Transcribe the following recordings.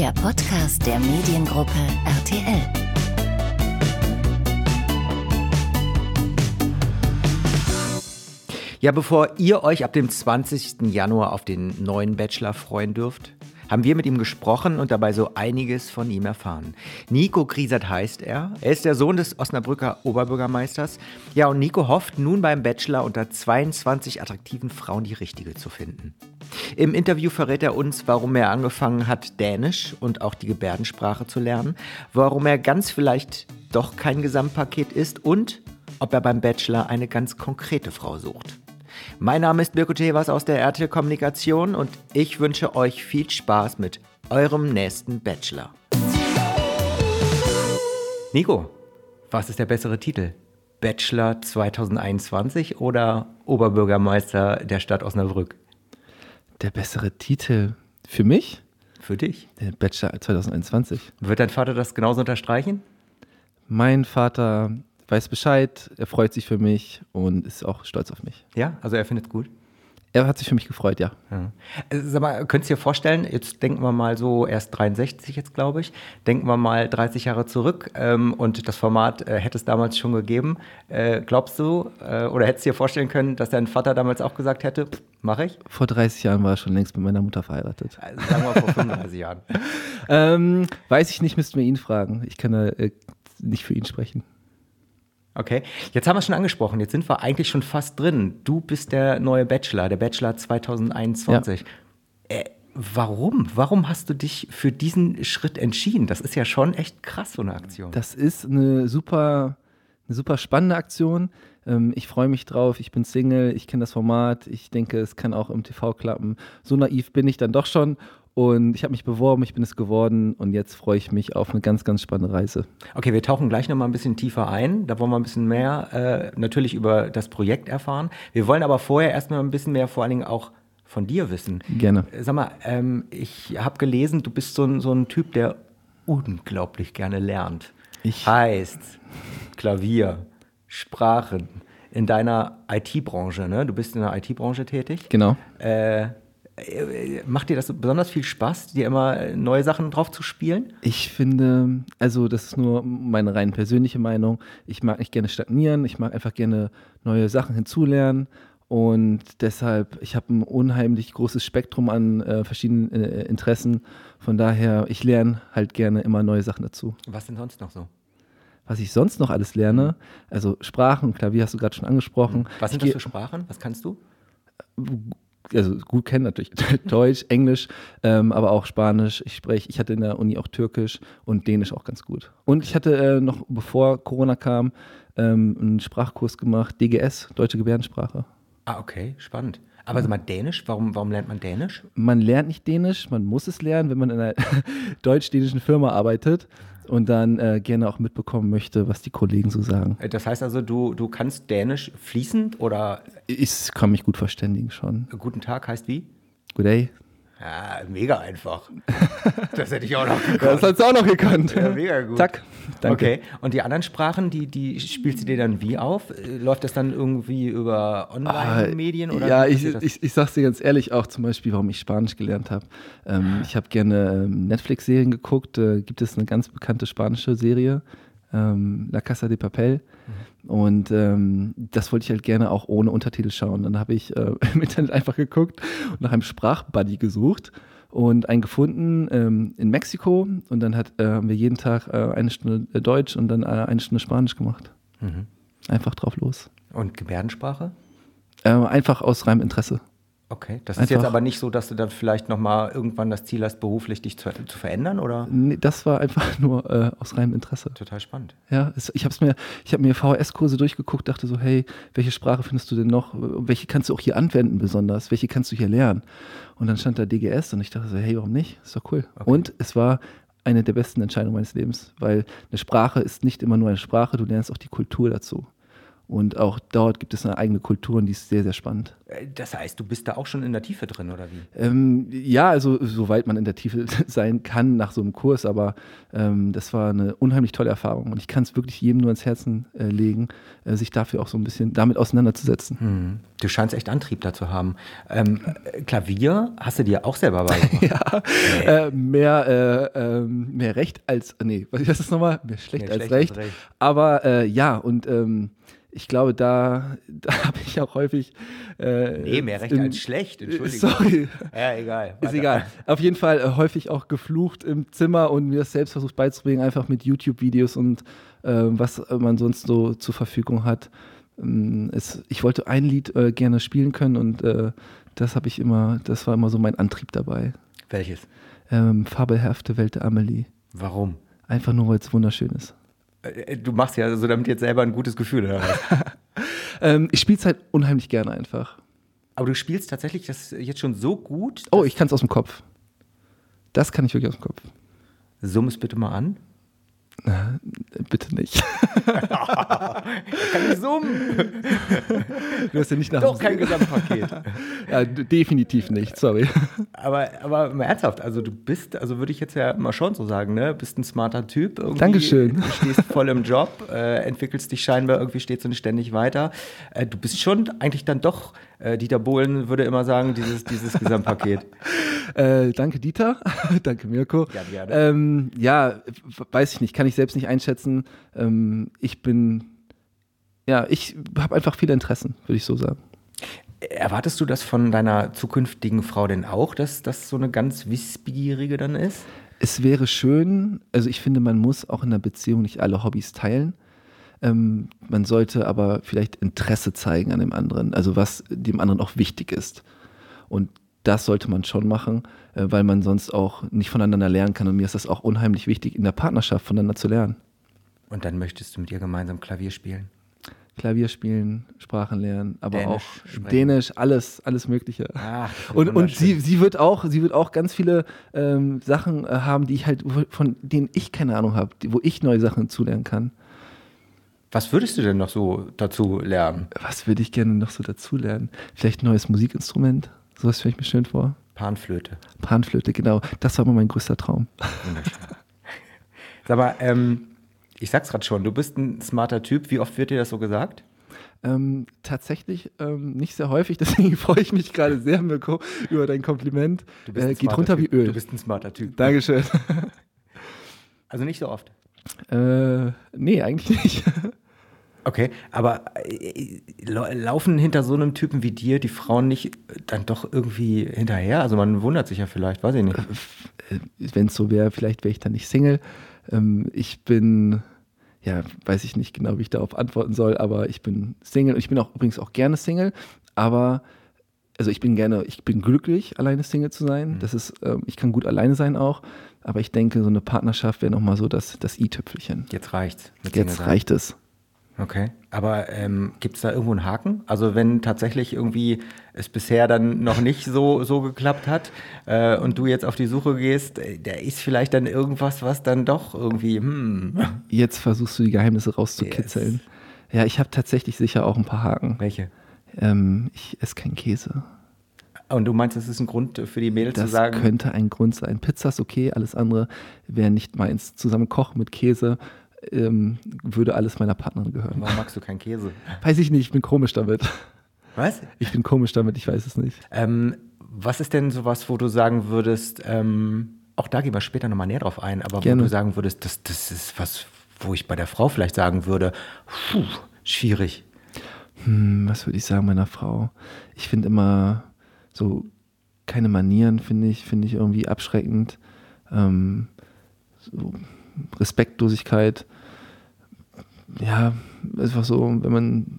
der Podcast der Mediengruppe RTL. Ja, bevor ihr euch ab dem 20. Januar auf den neuen Bachelor freuen dürft, haben wir mit ihm gesprochen und dabei so einiges von ihm erfahren. Nico Griesert heißt er. Er ist der Sohn des Osnabrücker Oberbürgermeisters. Ja, und Nico hofft nun beim Bachelor unter 22 attraktiven Frauen die richtige zu finden. Im Interview verrät er uns, warum er angefangen hat, Dänisch und auch die Gebärdensprache zu lernen, warum er ganz vielleicht doch kein Gesamtpaket ist und ob er beim Bachelor eine ganz konkrete Frau sucht. Mein Name ist Mirko Tevas aus der RTL Kommunikation und ich wünsche euch viel Spaß mit eurem nächsten Bachelor. Nico, was ist der bessere Titel? Bachelor 2021 oder Oberbürgermeister der Stadt Osnabrück? Der bessere Titel für mich? Für dich? Der Bachelor 2021. Wird dein Vater das genauso unterstreichen? Mein Vater weiß Bescheid, er freut sich für mich und ist auch stolz auf mich. Ja, also er findet es gut. Er hat sich für mich gefreut, ja. ja. Also, sag mal, könntest du dir vorstellen, jetzt denken wir mal so, erst 63 jetzt, glaube ich, denken wir mal 30 Jahre zurück ähm, und das Format äh, hätte es damals schon gegeben. Äh, glaubst du äh, oder hättest du dir vorstellen können, dass dein Vater damals auch gesagt hätte, mache ich? Vor 30 Jahren war er schon längst mit meiner Mutter verheiratet. Also sagen wir vor 35 Jahren. ähm, weiß ich nicht, müssten wir ihn fragen. Ich kann da äh, nicht für ihn sprechen. Okay, jetzt haben wir es schon angesprochen, jetzt sind wir eigentlich schon fast drin. Du bist der neue Bachelor, der Bachelor 2021. Ja. Äh, warum? Warum hast du dich für diesen Schritt entschieden? Das ist ja schon echt krass, so eine Aktion. Das ist eine super, eine super spannende Aktion. Ähm, ich freue mich drauf, ich bin Single, ich kenne das Format, ich denke, es kann auch im TV klappen. So naiv bin ich dann doch schon und ich habe mich beworben, ich bin es geworden und jetzt freue ich mich auf eine ganz, ganz spannende Reise. Okay, wir tauchen gleich nochmal ein bisschen tiefer ein. Da wollen wir ein bisschen mehr äh, natürlich über das Projekt erfahren. Wir wollen aber vorher erstmal ein bisschen mehr vor allen Dingen auch von dir wissen. Gerne. Sag mal, ähm, ich habe gelesen, du bist so ein, so ein Typ, der unglaublich gerne lernt. Ich heißt Klavier, Sprachen in deiner IT-Branche, ne? Du bist in der IT-Branche tätig. Genau. Äh, Macht dir das besonders viel Spaß, dir immer neue Sachen drauf zu spielen? Ich finde, also das ist nur meine rein persönliche Meinung. Ich mag nicht gerne stagnieren, ich mag einfach gerne neue Sachen hinzulernen. Und deshalb, ich habe ein unheimlich großes Spektrum an äh, verschiedenen äh, Interessen. Von daher, ich lerne halt gerne immer neue Sachen dazu. Was denn sonst noch so? Was ich sonst noch alles lerne, also Sprachen Klavier hast du gerade schon angesprochen. Was sind das für Sprachen? Was kannst du? Also gut kennen natürlich Deutsch, Englisch, ähm, aber auch Spanisch. Ich spreche, ich hatte in der Uni auch Türkisch und Dänisch auch ganz gut. Und ich hatte äh, noch, bevor Corona kam, ähm, einen Sprachkurs gemacht, DGS, Deutsche Gebärdensprache. Ah, okay, spannend. Aber sag mal, Dänisch, warum, warum lernt man Dänisch? Man lernt nicht Dänisch, man muss es lernen, wenn man in einer deutsch-dänischen Firma arbeitet und dann äh, gerne auch mitbekommen möchte, was die Kollegen so sagen. Äh, das heißt also, du, du kannst Dänisch fließend oder? Ich kann mich gut verständigen schon. Guten Tag heißt wie? Good day. Ja, mega einfach. Das hätte ich auch noch gekonnt. Das hast du auch noch gekannt. Ja, mega gut. Zack. Danke. Okay. Und die anderen Sprachen, die, die spielst du dir dann wie auf? Läuft das dann irgendwie über Online-Medien? Ah, ja, ich, ich, ich sag's dir ganz ehrlich auch zum Beispiel, warum ich Spanisch gelernt habe. Ähm, ich habe gerne ähm, Netflix-Serien geguckt. Äh, gibt es eine ganz bekannte spanische Serie, ähm, La Casa de Papel. Mhm. Und ähm, das wollte ich halt gerne auch ohne Untertitel schauen. Dann habe ich äh, im Internet einfach geguckt und nach einem Sprachbuddy gesucht und einen gefunden ähm, in Mexiko. Und dann hat, äh, haben wir jeden Tag äh, eine Stunde äh, Deutsch und dann äh, eine Stunde Spanisch gemacht. Mhm. Einfach drauf los. Und Gebärdensprache? Äh, einfach aus reinem Interesse. Okay, das ist Einfach, jetzt aber nicht so, dass du dann vielleicht nochmal irgendwann das Ziel hast, beruflich dich zu, zu verändern, oder? Nee, das war einfach nur äh, aus reinem Interesse. Total spannend. Ja, es, ich habe mir, ich habe mir VHS-Kurse durchgeguckt, dachte so, hey, welche Sprache findest du denn noch? Welche kannst du auch hier anwenden besonders? Welche kannst du hier lernen? Und dann stand da DGS und ich dachte so, hey, warum nicht? Ist doch cool. Okay. Und es war eine der besten Entscheidungen meines Lebens, weil eine Sprache ist nicht immer nur eine Sprache, du lernst auch die Kultur dazu. Und auch dort gibt es eine eigene Kultur und die ist sehr, sehr spannend. Äh, das heißt, du bist da auch schon in der Tiefe drin, oder wie? Ähm, ja, also soweit man in der Tiefe sein kann nach so einem Kurs, aber ähm, das war eine unheimlich tolle Erfahrung und ich kann es wirklich jedem nur ans Herzen äh, legen, äh, sich dafür auch so ein bisschen damit auseinanderzusetzen. Hm. Du scheinst echt Antrieb dazu haben. Ähm, äh, Klavier hast du dir auch selber beigebracht? ja, äh, mehr, äh, ähm, mehr Recht als, nee, was ist das nochmal? Mehr schlecht, mehr als, schlecht recht. als, recht. Aber ja, und ähm, ich glaube, da, da habe ich auch häufig. Äh, nee, mehr recht im, als schlecht, Entschuldigung. Sorry. Ja, egal. Ist egal. Auf jeden Fall äh, häufig auch geflucht im Zimmer und mir das selbst versucht beizubringen, einfach mit YouTube-Videos und äh, was man sonst so zur Verfügung hat. Ähm, es, ich wollte ein Lied äh, gerne spielen können und äh, das habe ich immer, das war immer so mein Antrieb dabei. Welches? Ähm, Fabelhafte Welt der Amelie. Warum? Einfach nur, weil es wunderschön ist. Äh, du machst ja so damit jetzt selber ein gutes Gefühl, ähm, ich spiele es halt unheimlich gerne einfach. Aber du spielst tatsächlich das jetzt schon so gut. Oh, ich kann es aus dem Kopf. Das kann ich wirklich aus dem Kopf. Summ es bitte mal an. Na, bitte nicht. Kann ich summen? Du hast ja nicht nach Doch kein Gesamtpaket. ja, definitiv nicht, sorry. Aber, aber ernsthaft, also du bist, also würde ich jetzt ja mal schon so sagen, ne? Bist ein smarter Typ. Irgendwie, Dankeschön. Du stehst voll im Job, äh, entwickelst dich scheinbar, irgendwie stehst du nicht ständig weiter. Äh, du bist schon eigentlich dann doch, äh, Dieter Bohlen würde immer sagen, dieses, dieses Gesamtpaket. Äh, danke, Dieter. danke, Mirko. Ja, gerne. Ähm, ja, weiß ich nicht, kann ich selbst nicht einschätzen. Ähm, ich bin, ja, ich habe einfach viele Interessen, würde ich so sagen. Erwartest du das von deiner zukünftigen Frau denn auch, dass das so eine ganz wissbegierige dann ist? Es wäre schön, also ich finde, man muss auch in einer Beziehung nicht alle Hobbys teilen. Ähm, man sollte aber vielleicht Interesse zeigen an dem anderen, also was dem anderen auch wichtig ist. Und das sollte man schon machen, äh, weil man sonst auch nicht voneinander lernen kann. Und mir ist das auch unheimlich wichtig, in der Partnerschaft voneinander zu lernen. Und dann möchtest du mit ihr gemeinsam Klavier spielen? Klavier spielen, Sprachen lernen, aber Dänisch auch sprechen. Dänisch, alles, alles Mögliche. Ach, und und sie, sie wird auch, sie wird auch ganz viele ähm, Sachen äh, haben, die ich halt, von denen ich keine Ahnung habe, wo ich neue Sachen zulernen kann. Was würdest du denn noch so dazu lernen? Was würde ich gerne noch so dazu lernen? Vielleicht ein neues Musikinstrument? So was stelle ich mir schön vor. Panflöte. Panflöte, genau. Das war immer mein größter Traum. Sag mal, ähm, ich sag's gerade schon, du bist ein smarter Typ. Wie oft wird dir das so gesagt? Ähm, tatsächlich ähm, nicht sehr häufig, deswegen freue ich mich gerade sehr, Mirko, über dein Kompliment. Du bist äh, geht runter typ. wie Öl. Du bist ein smarter Typ. Dankeschön. Also nicht so oft? Äh, nee, eigentlich nicht. Okay, aber äh, laufen hinter so einem Typen wie dir die Frauen nicht dann doch irgendwie hinterher? Also man wundert sich ja vielleicht, weiß ich nicht. Äh, Wenn es so wäre, vielleicht wäre ich dann nicht Single. Ähm, ich bin, ja, weiß ich nicht genau, wie ich darauf antworten soll, aber ich bin Single. Ich bin auch übrigens auch gerne Single, aber also ich bin gerne, ich bin glücklich, alleine Single zu sein. Mhm. Das ist, ähm, ich kann gut alleine sein auch. Aber ich denke, so eine Partnerschaft wäre nochmal so das, das i-Tüpfelchen. Jetzt reicht's. Jetzt reicht es. Okay, aber ähm, gibt es da irgendwo einen Haken? Also wenn tatsächlich irgendwie es bisher dann noch nicht so, so geklappt hat äh, und du jetzt auf die Suche gehst, äh, da ist vielleicht dann irgendwas, was dann doch irgendwie, hm. Jetzt versuchst du die Geheimnisse rauszukitzeln. Yes. Ja, ich habe tatsächlich sicher auch ein paar Haken. Welche? Ähm, ich esse keinen Käse. Und du meinst, das ist ein Grund für die Mädels das zu sagen? Das könnte ein Grund sein. Pizza ist okay, alles andere wäre nicht meins. Zusammen kochen mit Käse ähm, würde alles meiner Partnerin gehören. Warum magst du keinen Käse? Weiß ich nicht, ich bin komisch damit. Was? Ich bin komisch damit, ich weiß es nicht. Ähm, was ist denn sowas, wo du sagen würdest, ähm, auch da gehen wir später nochmal näher drauf ein, aber Gerne. wo du sagen würdest, das, das ist was, wo ich bei der Frau vielleicht sagen würde, puh, schwierig. Hm, was würde ich sagen meiner Frau? Ich finde immer so keine Manieren, finde ich, finde ich irgendwie abschreckend. Ähm, so Respektlosigkeit. Ja, einfach so, wenn man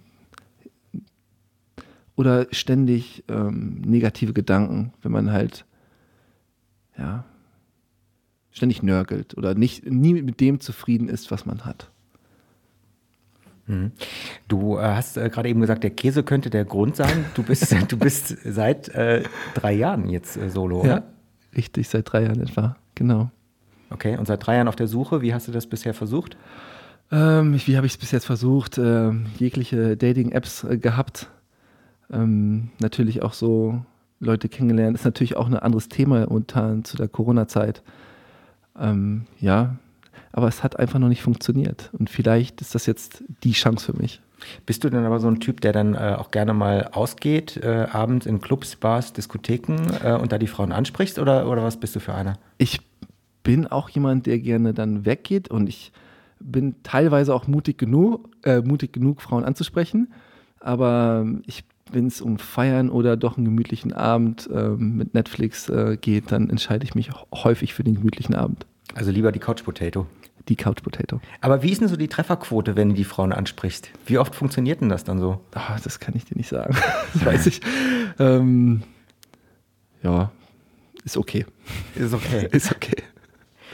oder ständig ähm, negative Gedanken, wenn man halt ja ständig nörgelt oder nicht nie mit dem zufrieden ist, was man hat. Mhm. Du äh, hast äh, gerade eben gesagt, der Käse könnte der Grund sein. Du bist, du bist seit äh, drei Jahren jetzt äh, solo, oder? Ja, richtig, seit drei Jahren etwa, genau. Okay, und seit drei Jahren auf der Suche. Wie hast du das bisher versucht? Ähm, wie habe ich es bis jetzt versucht? Ähm, jegliche Dating-Apps äh, gehabt. Ähm, natürlich auch so Leute kennengelernt. Ist natürlich auch ein anderes Thema unter zu der Corona-Zeit. Ähm, ja, aber es hat einfach noch nicht funktioniert. Und vielleicht ist das jetzt die Chance für mich. Bist du denn aber so ein Typ, der dann äh, auch gerne mal ausgeht, äh, abends in Clubs, Bars, Diskotheken äh, und da die Frauen ansprichst oder, oder was bist du für einer? Ich bin auch jemand, der gerne dann weggeht und ich bin teilweise auch mutig genug, äh, mutig genug, Frauen anzusprechen. Aber ich wenn es um Feiern oder doch einen gemütlichen Abend ähm, mit Netflix äh, geht, dann entscheide ich mich häufig für den gemütlichen Abend. Also lieber die Couch Potato. Die Couch Potato. Aber wie ist denn so die Trefferquote, wenn du die Frauen ansprichst? Wie oft funktioniert denn das dann so? Ach, das kann ich dir nicht sagen. das weiß ich. Ähm, ja, ist okay. Ist okay. ist okay.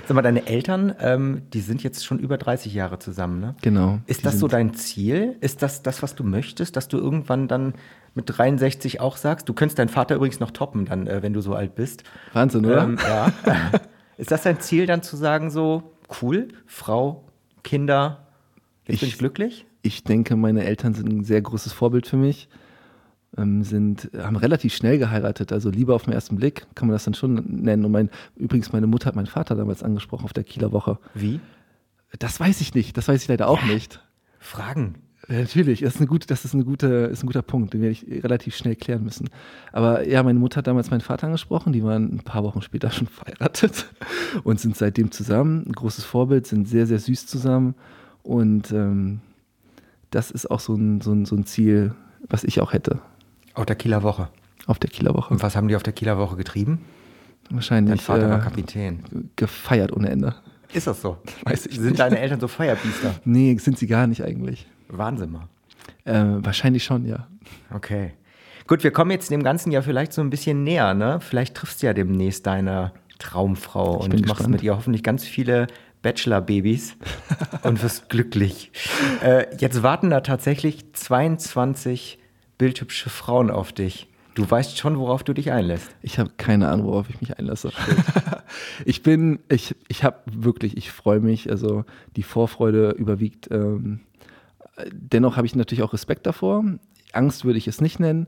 Sag mal, deine Eltern, ähm, die sind jetzt schon über 30 Jahre zusammen, ne? Genau. Ist das so dein Ziel? Ist das das, was du möchtest, dass du irgendwann dann mit 63 auch sagst? Du könntest deinen Vater übrigens noch toppen, dann, äh, wenn du so alt bist. Wahnsinn, oder? Ähm, ja. ist das dein Ziel, dann zu sagen, so cool, Frau, Kinder, jetzt ich, bin ich glücklich? Ich denke, meine Eltern sind ein sehr großes Vorbild für mich sind, haben relativ schnell geheiratet, also Liebe auf den ersten Blick, kann man das dann schon nennen. Und mein, übrigens, meine Mutter hat meinen Vater damals angesprochen auf der Kieler Woche. Wie? Das weiß ich nicht, das weiß ich leider auch ja. nicht. Fragen. Ja, natürlich, das ist, eine gute, das ist, eine gute, ist ein guter Punkt, den werde ich relativ schnell klären müssen. Aber ja, meine Mutter hat damals meinen Vater angesprochen, die waren ein paar Wochen später schon verheiratet und sind seitdem zusammen. Ein großes Vorbild, sind sehr, sehr süß zusammen. Und ähm, das ist auch so ein, so, ein, so ein Ziel, was ich auch hätte. Auf der Kieler Woche. Auf der Kieler Woche. Und was haben die auf der Kieler Woche getrieben? Wahrscheinlich. Dein Vater äh, war Kapitän. Gefeiert ohne Ende. Ist das so? Weiß ich sind nicht. deine Eltern so Feierbiester? Nee, sind sie gar nicht eigentlich. Wahnsinn mal. Äh, wahrscheinlich schon, ja. Okay. Gut, wir kommen jetzt dem Ganzen ja vielleicht so ein bisschen näher, ne? Vielleicht triffst du ja demnächst deine Traumfrau ich und machst gespannt. mit ihr hoffentlich ganz viele Bachelor-Babys und wirst glücklich. Äh, jetzt warten da tatsächlich 22 bildhübsche Frauen auf dich. Du weißt schon, worauf du dich einlässt. Ich habe keine Ahnung, worauf ich mich einlasse. ich bin, ich, ich habe wirklich, ich freue mich, also die Vorfreude überwiegt. Ähm, dennoch habe ich natürlich auch Respekt davor. Angst würde ich es nicht nennen,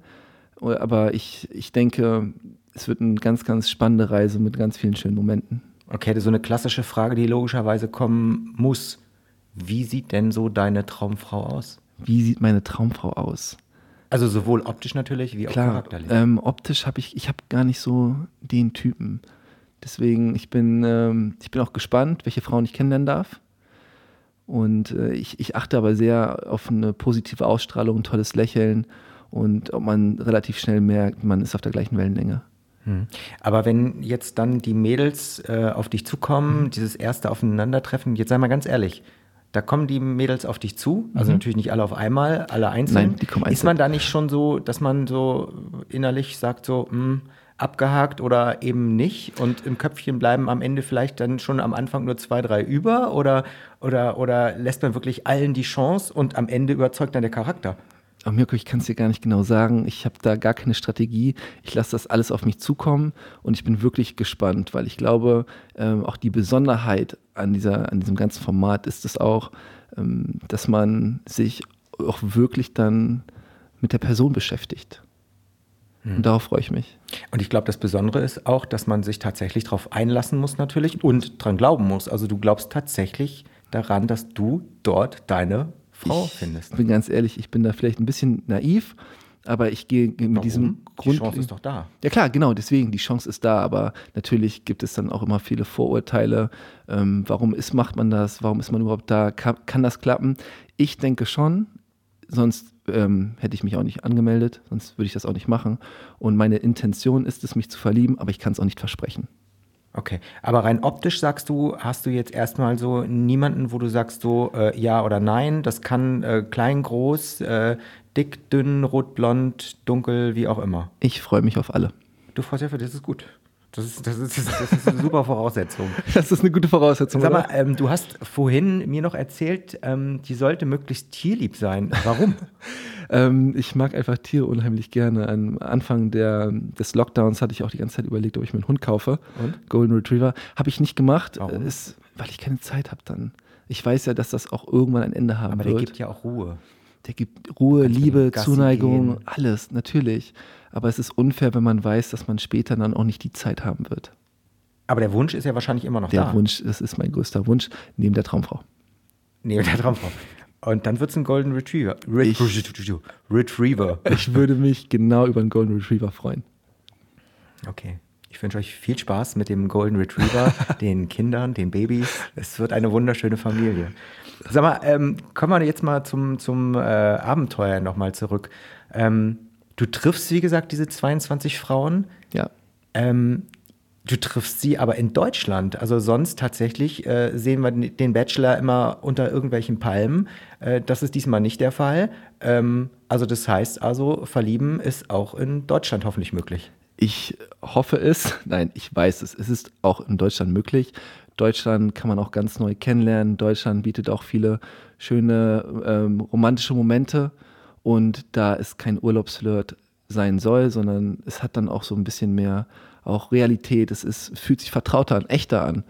aber ich, ich denke, es wird eine ganz, ganz spannende Reise mit ganz vielen schönen Momenten. Okay, das ist so eine klassische Frage, die logischerweise kommen muss. Wie sieht denn so deine Traumfrau aus? Wie sieht meine Traumfrau aus? Also sowohl optisch natürlich wie auch Klar, charakterlich. Ähm, optisch habe ich, ich habe gar nicht so den Typen. Deswegen, ich bin, ähm, ich bin auch gespannt, welche Frauen ich kennenlernen darf. Und äh, ich, ich achte aber sehr auf eine positive Ausstrahlung, ein tolles Lächeln und ob man relativ schnell merkt, man ist auf der gleichen Wellenlänge. Hm. Aber wenn jetzt dann die Mädels äh, auf dich zukommen, mhm. dieses erste Aufeinandertreffen, jetzt sei mal ganz ehrlich, da kommen die Mädels auf dich zu, also mhm. natürlich nicht alle auf einmal, alle einzeln. Nein, die kommen einzeln. Ist man da nicht schon so, dass man so innerlich sagt, so, mh, hm, abgehakt oder eben nicht und im Köpfchen bleiben am Ende vielleicht dann schon am Anfang nur zwei, drei über oder, oder, oder lässt man wirklich allen die Chance und am Ende überzeugt dann der Charakter? Ach, Mirko, ich kann es dir gar nicht genau sagen. Ich habe da gar keine Strategie. Ich lasse das alles auf mich zukommen und ich bin wirklich gespannt, weil ich glaube, ähm, auch die Besonderheit an, dieser, an diesem ganzen Format ist es auch, ähm, dass man sich auch wirklich dann mit der Person beschäftigt. Hm. Und darauf freue ich mich. Und ich glaube, das Besondere ist auch, dass man sich tatsächlich darauf einlassen muss natürlich und dran glauben muss. Also du glaubst tatsächlich daran, dass du dort deine Frau ich findest. Ich bin ganz ehrlich, ich bin da vielleicht ein bisschen naiv, aber ich gehe mit Warum? diesem Grund. Die Chance ist doch da. Ja klar, genau, deswegen, die Chance ist da, aber natürlich gibt es dann auch immer viele Vorurteile. Ähm, warum ist, macht man das? Warum ist man überhaupt da? Kann, kann das klappen? Ich denke schon, sonst ähm, hätte ich mich auch nicht angemeldet, sonst würde ich das auch nicht machen. Und meine Intention ist es, mich zu verlieben, aber ich kann es auch nicht versprechen. Okay, aber rein optisch sagst du, hast du jetzt erstmal so niemanden, wo du sagst so äh, ja oder nein, das kann äh, klein, groß, äh, dick, dünn, rot, blond, dunkel, wie auch immer. Ich freue mich auf alle. Du freust dich auf, das ist gut. Das ist, das, ist, das ist, eine super Voraussetzung. Das ist eine gute Voraussetzung. Sag mal, ähm, du hast vorhin mir noch erzählt, ähm, die sollte möglichst tierlieb sein. Warum? ähm, ich mag einfach Tiere unheimlich gerne. Am Anfang der, des Lockdowns hatte ich auch die ganze Zeit überlegt, ob ich mir einen Hund kaufe. Und? Golden Retriever. Habe ich nicht gemacht, Warum? Ist, weil ich keine Zeit habe dann. Ich weiß ja, dass das auch irgendwann ein Ende haben Aber wird. der gibt ja auch Ruhe. Der gibt Ruhe, Liebe, Zuneigung, gehen. alles, natürlich. Aber es ist unfair, wenn man weiß, dass man später dann auch nicht die Zeit haben wird. Aber der Wunsch ist ja wahrscheinlich immer noch Der da. Wunsch, das ist mein größter Wunsch, neben der Traumfrau. Nee, der Traumfrau. Und dann wird es ein Golden Retriever. Ret Ich- Retriever. Ich würde mich genau über einen Golden Retriever freuen. Okay. Ich wünsche euch viel Spaß mit dem Golden Retriever, den Kindern, den Babys. Es wird eine wunderschöne Familie. Sag mal, ähm, kommen wir jetzt mal zum, zum äh, Abenteuer nochmal zurück. Ähm, du triffst, wie gesagt, diese 22 Frauen. Ja. Ähm, du triffst sie aber in Deutschland. Also sonst tatsächlich äh, sehen wir den Bachelor immer unter irgendwelchen Palmen. Äh, das ist diesmal nicht der Fall. Ähm, also das heißt also, verlieben ist auch in Deutschland hoffentlich möglich. Ich hoffe es, nein, ich weiß es. Es ist auch in Deutschland möglich. Deutschland kann man auch ganz neu kennenlernen. Deutschland bietet auch viele schöne ähm, romantische Momente. Und da es kein Urlaubsflirt sein soll, sondern es hat dann auch so ein bisschen mehr auch Realität. Es ist, fühlt sich vertrauter an, echter an.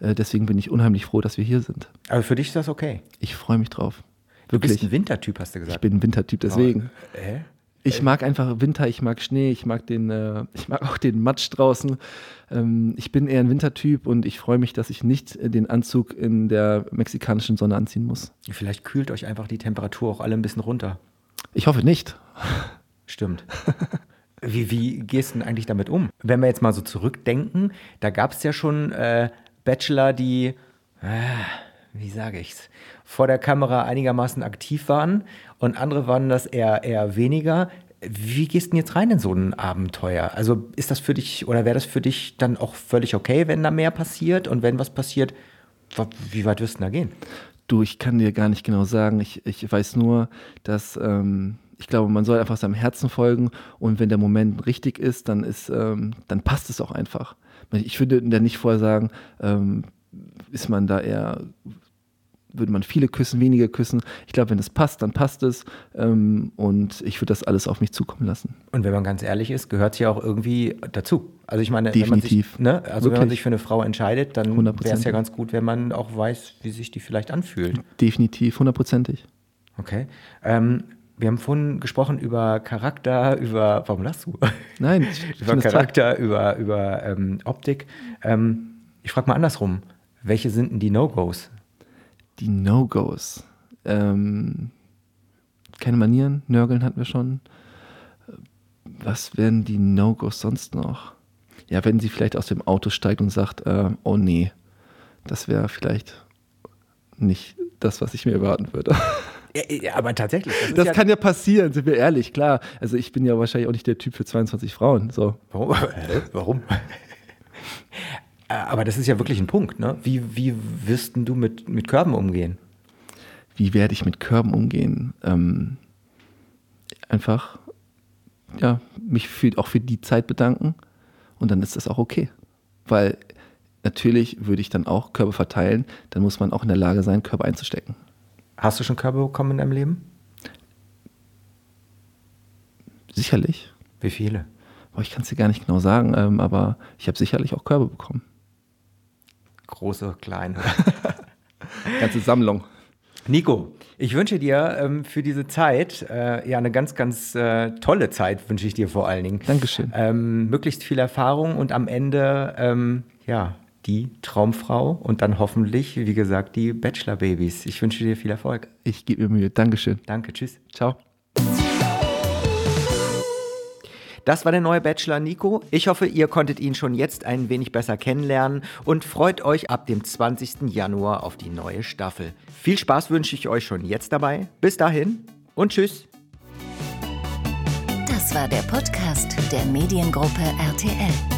Äh, deswegen bin ich unheimlich froh, dass wir hier sind. Also für dich ist das okay. Ich freue mich drauf. Du bist Wirklich. ein Wintertyp, hast du gesagt. Ich bin ein Wintertyp, deswegen. Oh, äh? Ich mag einfach Winter, ich mag Schnee, ich mag den, äh, ich mag auch den Matsch draußen. Ähm, ich bin eher ein Wintertyp und ich freue mich, dass ich nicht den Anzug in der mexikanischen Sonne anziehen muss. Vielleicht kühlt euch einfach die Temperatur auch alle ein bisschen runter. Ich hoffe nicht. Stimmt. Wie, wie gehst du denn eigentlich damit um? Wenn wir jetzt mal so zurückdenken, da gab es ja schon äh, Bachelor, die, äh, wie sage ich's, vor der Kamera einigermaßen aktiv waren und andere waren das eher, eher weniger. Wie gehst du denn jetzt rein in so ein Abenteuer? Also ist das für dich oder wäre das für dich dann auch völlig okay, wenn da mehr passiert? Und wenn was passiert, wie weit wirst du denn da gehen? Du, ich kann dir gar nicht genau sagen. Ich, ich weiß nur, dass ähm, ich glaube, man soll einfach seinem Herzen folgen und wenn der Moment richtig ist, dann ist, ähm, dann passt es auch einfach. Ich würde da nicht vorher sagen, ähm, ist man da eher, würde man viele küssen, wenige küssen. Ich glaube, wenn es passt, dann passt es ähm, und ich würde das alles auf mich zukommen lassen. Und wenn man ganz ehrlich ist, gehört es ja auch irgendwie dazu. Also ich meine, Definitiv. wenn man sich, ne, also wenn man sich für eine Frau entscheidet, dann wäre es ja ganz gut, wenn man auch weiß, wie sich die vielleicht anfühlt. Definitiv, hundertprozentig. Okay. Ähm, wir haben vorhin gesprochen über Charakter, über, warum lachst du? Nein, über es toll. Charakter, über, über ähm, Optik. Ähm, ich frage mal andersrum. Welche sind denn die No-Gos? Die No-Gos. Ähm, keine Manieren, Nörgeln hatten wir schon. Was wären die No-Gos sonst noch? Ja, wenn sie vielleicht aus dem Auto steigt und sagt, äh, oh nee, das wäre vielleicht nicht das, was ich mir erwarten würde. Ja, ja, aber tatsächlich. ist Das ja, kann ja passieren, sind wir ehrlich, klar. Also ich bin ja wahrscheinlich auch nicht der Typ für 22 Frauen. So. Warum? Warum? Äh, Aber das ist ja wirklich ein Punkt, ne? Wie, wie wirst du mit, mit Körben umgehen? Wie werde ich mit Körben umgehen? Ähm, einfach, ja, mich für, auch für die Zeit bedanken und dann ist das auch okay. Weil natürlich würde ich dann auch Körbe verteilen, dann muss man auch in der Lage sein, Körbe einzustecken. Hast du schon Körbe bekommen in deinem Leben? Sicherlich. Wie viele? Boah, ich kann es dir gar nicht genau sagen, ähm, aber ich habe sicherlich auch Körbe bekommen. Große, kleine. Ganze Sammlung. Nico, ich wünsche dir ähm, für diese Zeit, äh, ja, eine ganz, ganz äh, tolle Zeit wünsche ich dir vor allen Dingen. Dankeschön. Ähm, möglichst viel Erfahrung und am Ende, ähm, ja, die Traumfrau und dann hoffentlich, wie gesagt, die Bachelor-Babys. Ich wünsche dir viel Erfolg. Ich gebe mir Mühe. Dankeschön. Danke, tschüss. Ciao. Das war der neue Bachelor Nico. Ich hoffe, ihr konntet ihn schon jetzt ein wenig besser kennenlernen und freut euch ab dem 20. Januar auf die neue Staffel. Viel Spaß wünsche ich euch schon jetzt dabei. Bis dahin und tschüss. Das war der Podcast der Mediengruppe RTL.